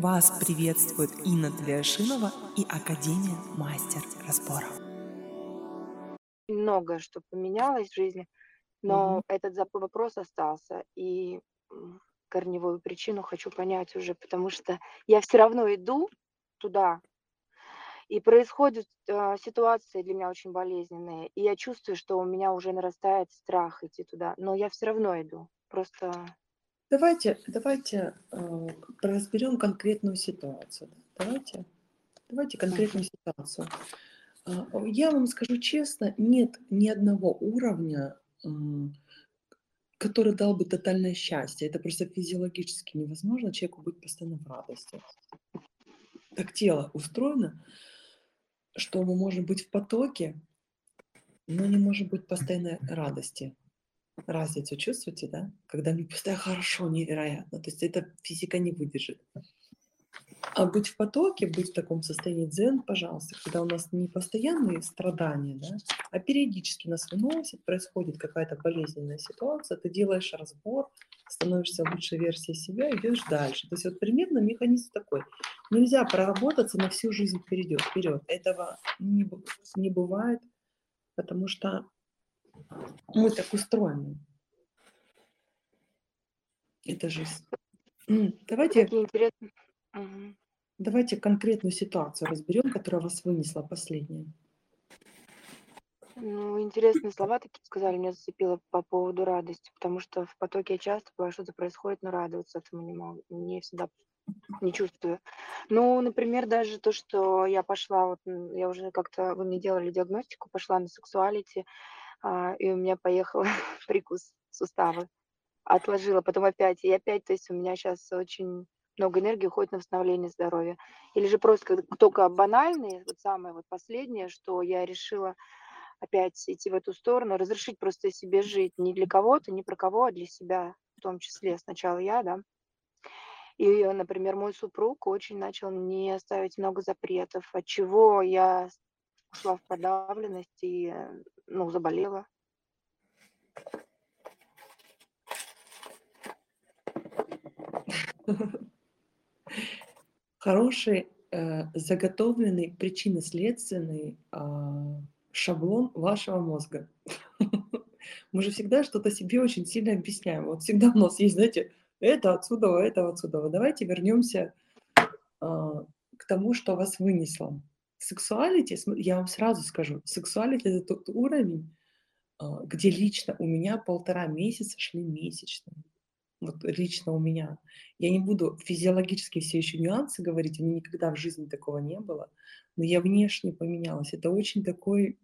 Вас приветствует Инна Тлешинова и Академия Мастер Разборов. Многое, что поменялось в жизни, но Мгм. этот вопрос остался. И корневую причину хочу понять уже, потому что я все равно иду туда, и происходят а, ситуации для меня очень болезненные, и я чувствую, что у меня уже нарастает страх идти туда, но я все равно иду. Просто Давайте, давайте э, разберем конкретную ситуацию. да. Давайте, давайте конкретную ситуацию. А, Я вам скажу честно, нет ни одного уровня, м, который дал бы тотальное счастье. Это просто физиологически невозможно человеку быть постоянно в радости. Так тело устроено, что мы можем быть в потоке, но не может быть постоянной радости. Разницу чувствуете, да? Когда мне постоянно хорошо, невероятно. То есть это физика не выдержит. А быть в потоке, быть в таком состоянии дзен, пожалуйста, когда у нас не постоянные страдания, да, а периодически нас выносит, происходит какая-то болезненная ситуация, ты делаешь разбор, становишься лучшей версией себя, идешь дальше. То есть вот примерно механизм такой. Нельзя проработаться на всю жизнь вперед. вперед. Этого не, не бывает, потому что мы так устроены. Это жизнь. Давайте. Давайте конкретную ситуацию разберем, которая вас вынесла последняя. Ну, интересные слова такие сказали, меня зацепило по поводу радости, потому что в потоке я часто бывает, что-то происходит, но радоваться этому не могу, не всегда не чувствую. Ну, например, даже то, что я пошла, вот я уже как-то, вы мне делали диагностику, пошла на сексуалити, и у меня поехал прикус сустава, отложила, потом опять, и опять, то есть у меня сейчас очень много энергии уходит на восстановление здоровья. Или же просто только банальные, вот самое вот последнее, что я решила опять идти в эту сторону, разрешить просто себе жить не для кого-то, не про кого, а для себя в том числе. Сначала я, да. И, например, мой супруг очень начал мне ставить много запретов, от чего я ушла в подавленность и, э, ну, заболела. Хороший э, заготовленный причинно-следственный а, шаблон вашего мозга. Мы же всегда что-то себе очень сильно объясняем. Вот всегда у нас есть, знаете, это отсюда, это отсюда. Давайте вернемся а, к тому, что вас вынесло. Сексуалити, я вам сразу скажу, сексуалити это тот уровень, а, где лично у меня полтора месяца шли месячные. Вот лично у меня. Я не буду физиологически все еще нюансы говорить, у меня никогда в жизни такого не было, но я внешне поменялась. Это очень такой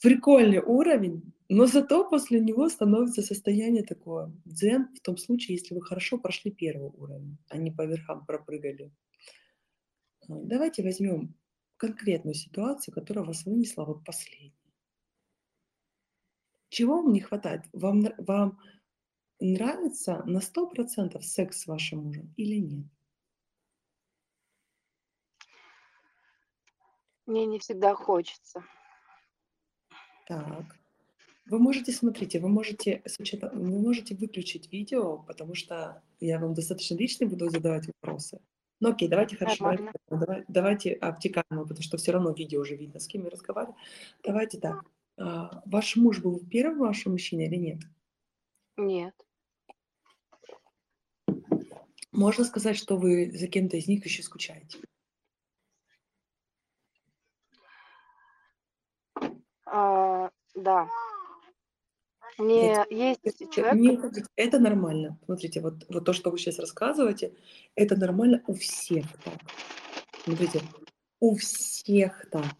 прикольный уровень, но зато после него становится состояние такое дзен в том случае, если вы хорошо прошли первый уровень, а не по верхам пропрыгали. А, Давайте возьмем конкретную ситуацию, которая вас вынесла вот последней. Чего вам не хватает? Вам, вам нравится на 100% секс с вашим мужем или нет? Мне не всегда хочется. Так. Вы можете, смотрите, вы можете, с учетом, вы можете выключить видео, потому что я вам достаточно лично буду задавать вопросы. Ну окей, давайте хорошо, давайте, Нормально. так, давай- давайте обтекаемо, потому что все равно видео уже видно, с кем я разговариваю. Давайте так. а, Ваш муж был первым вашим мужчиной или нет? Нет. Можно сказать, что вы за кем-то из них еще скучаете? А, да. Нет, Мне есть человек, не. Это нормально. Смотрите, вот, вот то, что вы сейчас рассказываете, это нормально у всех так. Смотрите, у всех так.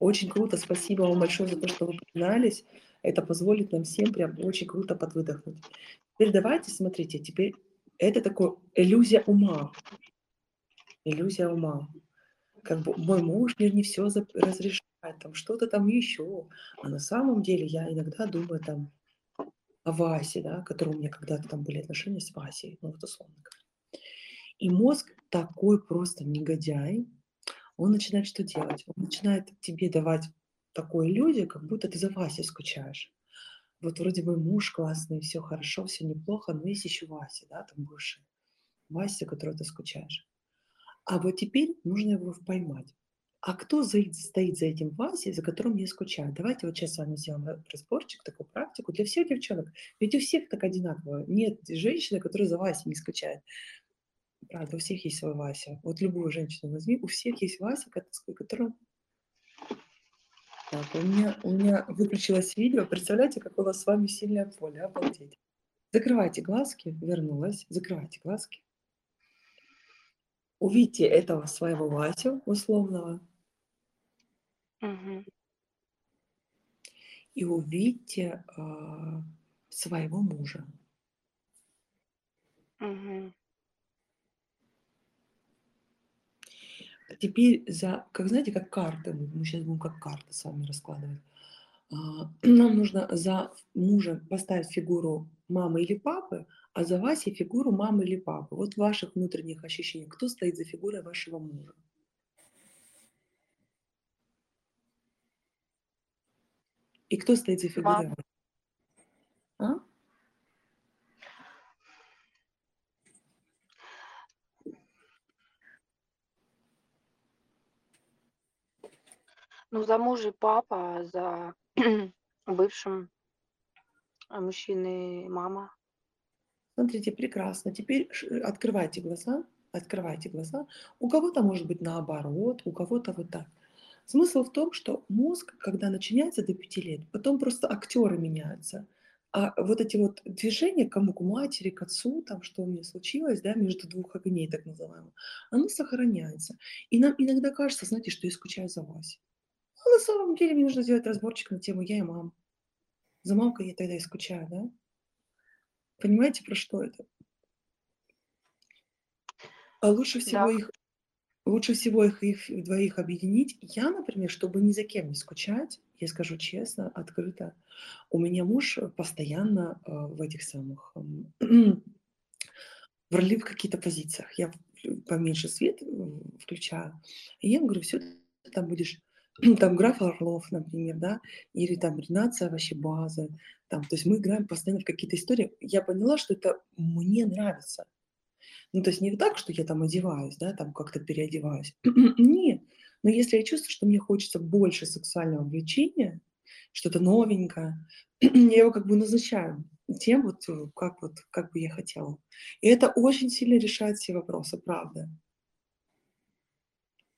Очень круто, спасибо вам большое за то, что вы признались. Это позволит нам всем прям очень круто подвыдохнуть. Теперь давайте, смотрите, теперь это такое иллюзия ума. Иллюзия ума. Как бы мой муж мне не все разрешает, там что-то там еще. А на самом деле я иногда думаю там о Васе, да, который у меня когда-то там были отношения с Васей, ну вот условно говоря. И мозг такой просто негодяй, он начинает что делать? Он начинает тебе давать такую иллюзию, как будто ты за Васей скучаешь. вот вроде бы муж классный, все хорошо, все неплохо, но есть еще Вася, да, там бывший. Вася, которого ты скучаешь. А вот теперь нужно его поймать. А кто стоит за этим Васей, за которым я скучаю? Давайте вот сейчас с вами сделаем разборчик, такую практику для всех девчонок. Ведь у всех так одинаково. Нет женщины, которая за Васей не скучает. Правда, у всех есть свой Вася. Вот любую женщину возьми, у всех есть Вася, которая... Так, у меня, у меня выключилось видео. Представляете, как у нас с вами сильное поле. Обалдеть. Закрывайте глазки. Вернулась. Закрывайте глазки. Увидите этого своего Васю условного. Мгм. И увидите а, своего мужа. Мгм. А Теперь за, как знаете, как карты, мы мы сейчас будем как карты с вами раскладывать. А, Нам нужно за мужа поставить фигуру мамы или папы, а за Васей фигуру мамы или папы. Вот в ваших внутренних ощущениях, кто стоит за фигурой вашего мужа? И кто стоит за фигурой? Мама. А? Ну, за мужей папа, а за бывшим мужчиной мама. Смотрите, прекрасно. Теперь открывайте глаза, открывайте глаза. У кого-то может быть наоборот, у кого-то вот так. Смысл в том, что мозг, когда начинается до пяти лет, потом просто актеры меняются. А вот эти вот движения, кому к матери, к отцу, там, что у меня случилось, да, между двух огней, так называемых, оно сохраняется. И нам иногда кажется, знаете, что я скучаю за Васей. А на самом деле мне нужно сделать разборчик на тему «я и мама». За мамкой я тогда и скучаю, да? Понимаете, про что это? А лучше всего Да. их лучше всего их, их двоих объединить. Я, например, чтобы ни за кем не скучать, я скажу честно, открыто, у меня муж постоянно э, в этих самых эм, в ролевых каких-то позициях. Я поменьше свет э, включаю. И я ему говорю, все, ты там будешь там граф Орлов, например, да, или там Ренация вообще база, там, то есть мы играем постоянно в какие-то истории. Я поняла, что это мне нравится. Ну, то есть не так, что я там одеваюсь, да, там как-то переодеваюсь. Нет. Но если я чувствую, что мне хочется больше сексуального влечения, что-то новенькое, я его как бы назначаю тем, вот э, как, вот, как бы я хотела. И это очень сильно решает все вопросы, правда.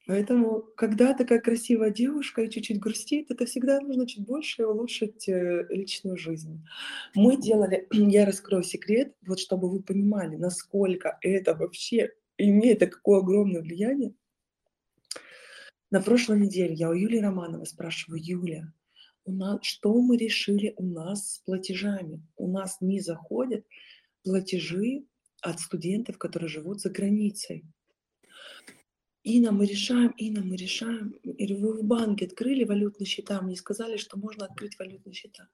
Поэтому, когда такая красивая девушка и чуть-чуть грустит, это всегда нужно чуть больше улучшить э, личную жизнь. Мы делали, я раскрою секрет, вот чтобы вы понимали, насколько это вообще имеет какое огромное влияние. На прошлой неделе я у Юлии Романовой спрашиваю, Юля, у нас, что мы решили у нас с платежами? У нас не заходят платежи от студентов, которые живут за границей. Инна, мы решаем, Инна, мы решаем. Или вы в банке открыли валютные счета, мне сказали, что можно открыть валютные счета.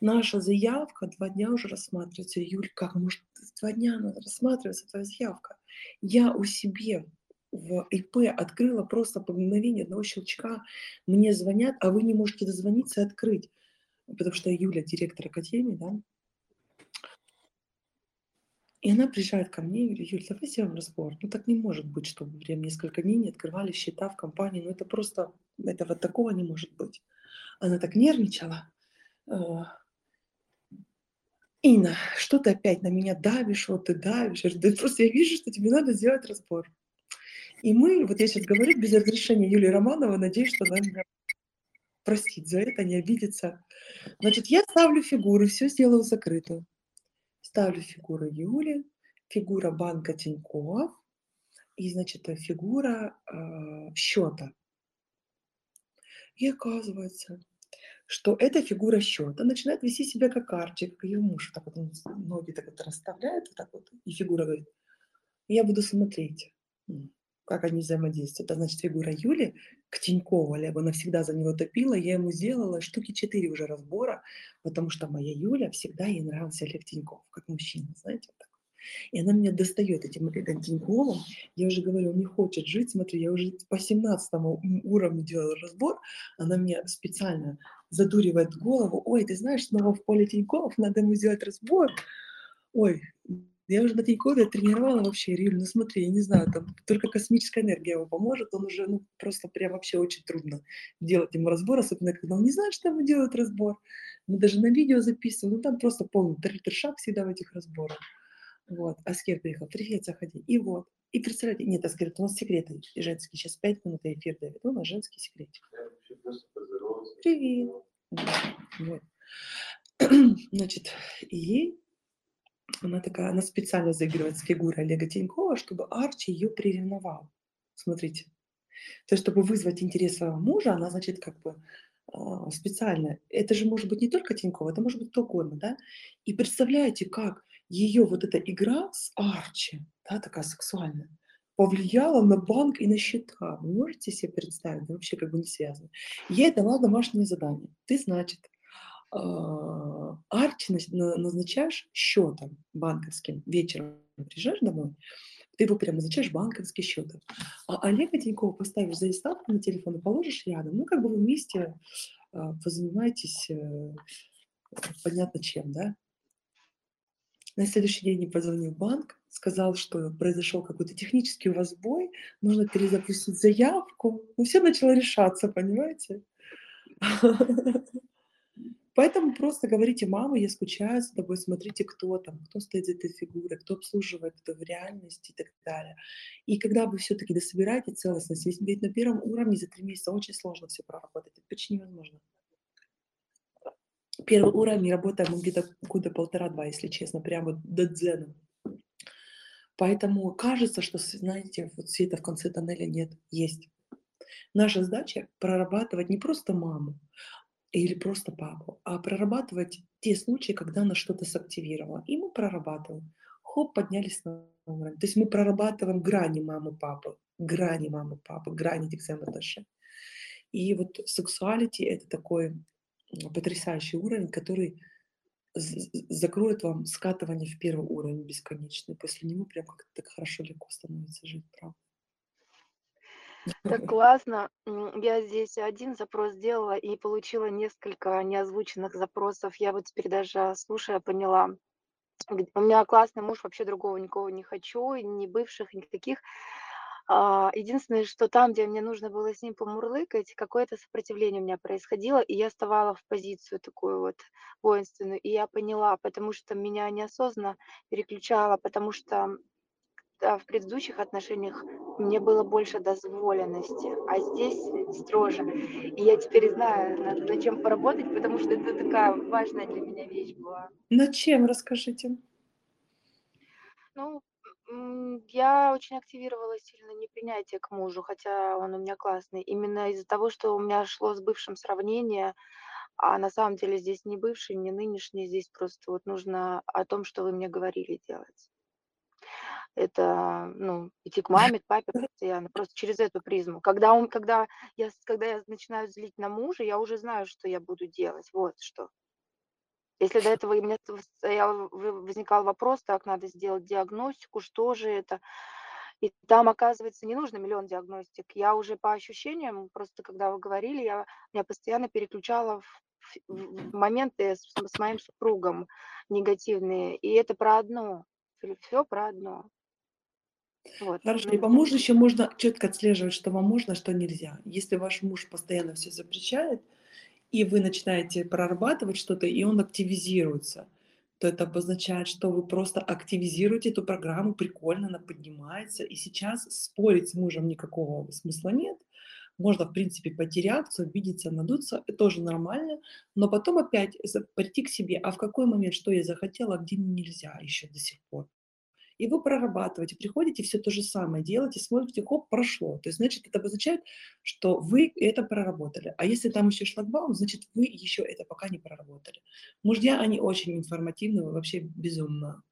Наша заявка два дня уже рассматривается. Юль, как может два дня надо рассматриваться твоя заявка? Я у себе в ИП открыла просто по мгновению одного щелчка. Мне звонят, а вы не можете дозвониться и открыть. Потому что Юля, директор академии, да, и она приезжает ко мне и говорит, Юль, давай сделаем разбор. Ну так не может быть, чтобы прям несколько дней не открывали счета в компании. Ну это просто, этого такого не может быть. Она так нервничала. А, Инна, что ты опять на меня давишь, вот ты давишь. Да просто я вижу, что тебе надо сделать разбор. И мы, вот я сейчас говорю без разрешения Юлии Романовой, надеюсь, что она меня простит за это, не обидится. Значит, я ставлю фигуры, все сделаю закрытую. Ставлю фигуру Юли, фигура банка Тинькофф и, значит, э, фигура э, счета. И оказывается, что эта фигура счета начинает вести себя как Арчи, как ее муж. Так вот он ноги так вот расставляет, вот так вот, и фигура говорит, я буду смотреть, как они взаимодействуют. Это значит, фигура Юли к Тинькову, либо она всегда за него топила, я ему сделала штуки четыре уже разбора, потому что моя Юля всегда ей нравился Олег Тиньков, как мужчина, знаете. так. И она меня достает этим голом. Я уже говорю, он не хочет жить. Смотри, я уже по 17 уровню делаю разбор. Она мне специально задуривает голову. Ой, ты знаешь, снова в поле Тинькофф, надо ему сделать разбор. Ой, я уже на Тинькове тренировала вообще Риль. Ну смотри, я не знаю, там только космическая энергия его поможет. Он уже, ну, просто прям вообще очень трудно делать ему разбор, особенно когда он не знает, что ему делают разбор. Мы даже на видео записываем, ну там просто полный трешак всегда в этих разборах. Вот. Аскер приехал, привет, заходи. И вот. И представляете, нет, Аскер, у нас секреты женские. Сейчас пять минут эфир дает. У нас женский секретик. Привет. Вот. Значит, и она такая, она специально заигрывает с фигурой Олега Тинькова, чтобы Арчи ее приревновал. Смотрите. То есть, чтобы вызвать интерес своего мужа, она, значит, как бы а, специально. Это же может быть не только Тинькова, это может быть кто угодно, да? И представляете, как ее вот эта игра с Арчи, да, такая сексуальная, повлияла на банк и на счета. Вы можете себе представить? Да вообще как бы не связано. Ей дала домашнее задание. Ты, значит, а, Арчи назначаешь счетом банковским. Вечером приезжаешь домой, ты его прям назначаешь банковский счет. А Олега Тинькова поставишь заставку на телефон и положишь рядом. Ну, как бы вы вместе а, позанимаетесь э, понятно чем, да? На следующий день я позвонил банк, сказал, что произошел какой-то технический у вас сбой, нужно перезапустить заявку. Ну, все начало решаться, понимаете? Поэтому просто говорите, мама, я скучаю за тобой, смотрите, кто там, кто стоит за этой фигурой, кто обслуживает это в реальности и так далее. И когда вы все-таки дособираете целостность, ведь на первом уровне за три месяца очень сложно все проработать, это почти невозможно. Первый уровень работаем где-то года полтора-два, если честно, прямо до дзена. Поэтому кажется, что, знаете, вот света в конце тоннеля нет, есть. Наша задача прорабатывать не просто маму, или просто папу, а прорабатывать те случаи, когда она что-то сактивировала. И мы прорабатываем. Хоп, поднялись на уровень. То есть мы прорабатываем грани мамы, папы, грани мамы, папы, грани этих взаимоотношений. И вот сексуалити – это такой потрясающий уровень, который закроет вам скатывание в первый уровень бесконечный. После него прям как-то так хорошо, легко становится жить, правда. Так классно. Я здесь один запрос сделала и получила несколько неозвученных запросов. Я вот теперь даже слушая поняла. У меня классный муж, вообще другого никого не хочу, ни бывших, ни таких. А, единственное, что там, где мне нужно было с ним помурлыкать, какое-то сопротивление у меня происходило, и я вставала в позицию такую вот воинственную. И я поняла, потому что меня неосознанно переключало, потому что в предыдущих отношениях мне было больше дозволенности, а здесь строже. И я теперь знаю, над, над чем поработать, потому что это такая важная для меня вещь была. Над чем, расскажите? Ну, я очень активировала сильно непринятие к мужу, хотя он у меня классный. Именно из-за того, что у меня шло с бывшим сравнение, а на самом деле здесь не бывший, не нынешний, здесь просто вот нужно о том, что вы мне говорили делать это, ну, идти к маме, к папе постоянно, просто через эту призму. Когда, он, когда, я, когда я начинаю злить на мужа, я уже знаю, что я буду делать, вот что. Если до этого у меня стоял, возникал вопрос, так, надо сделать диагностику, что же это, и там, оказывается, не нужно миллион диагностик. Я уже по ощущениям, просто когда вы говорили, я меня постоянно переключала в, в моменты с, с моим супругом негативные. И это про одно. Все про одно. Вот. Хорошо. И по мужу еще можно четко отслеживать, что вам можно, а что нельзя. Если ваш муж постоянно все запрещает, и вы начинаете прорабатывать что-то, и он активизируется, то это обозначает, что вы просто активизируете эту программу, прикольно, она поднимается, и сейчас спорить с мужем никакого смысла нет. Можно, в принципе, пойти реакцию, обидеться, надуться, это тоже нормально, но потом опять прийти к себе, а в какой момент, что я захотела, а где нельзя еще до сих пор и вы прорабатываете, приходите, все то же самое делаете, смотрите, хоп, прошло. То есть, значит, это обозначает, что вы это проработали. А если там еще шлагбаум, значит, вы еще это пока не проработали. Мужья, они очень информативны, вообще безумно.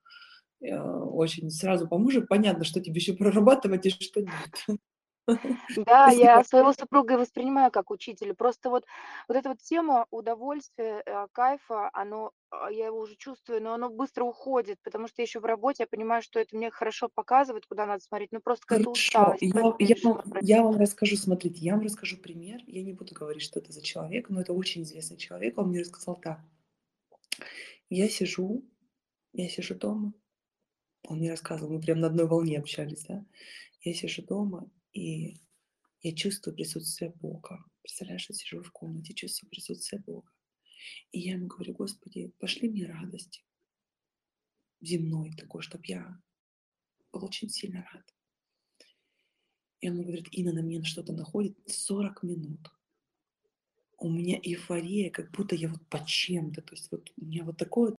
Э, очень сразу по мужу понятно, что тебе еще прорабатывать и что нет. Да, я своего супруга и воспринимаю как учителя. Просто вот вот эта вот тема удовольствия, э, кайфа, оно, а, я его уже чувствую, но оно быстро уходит, потому что я еще в работе, я понимаю, что это мне хорошо показывает, куда надо смотреть, но просто какая-то усталость, я я вам я вам расскажу, смотрите, я вам расскажу пример. Я не буду говорить, что это за человек, но это очень известный человек. Он мне рассказал так. Я сижу я сижу дома. Он мне рассказывал, мы прям на одной волне общались, да. Я сижу дома, и я чувствую присутствие Бога. Представляешь, я сижу в комнате, чувствую присутствие Бога. И я ему говорю: "Господи, пошли мне радости". Земной такой, чтоб я был очень сильно рад. И он говорит: "Инна, на мне что-то находит 40 минут". У меня эйфория, как будто я вот под чем-то, то есть вот у меня вот такое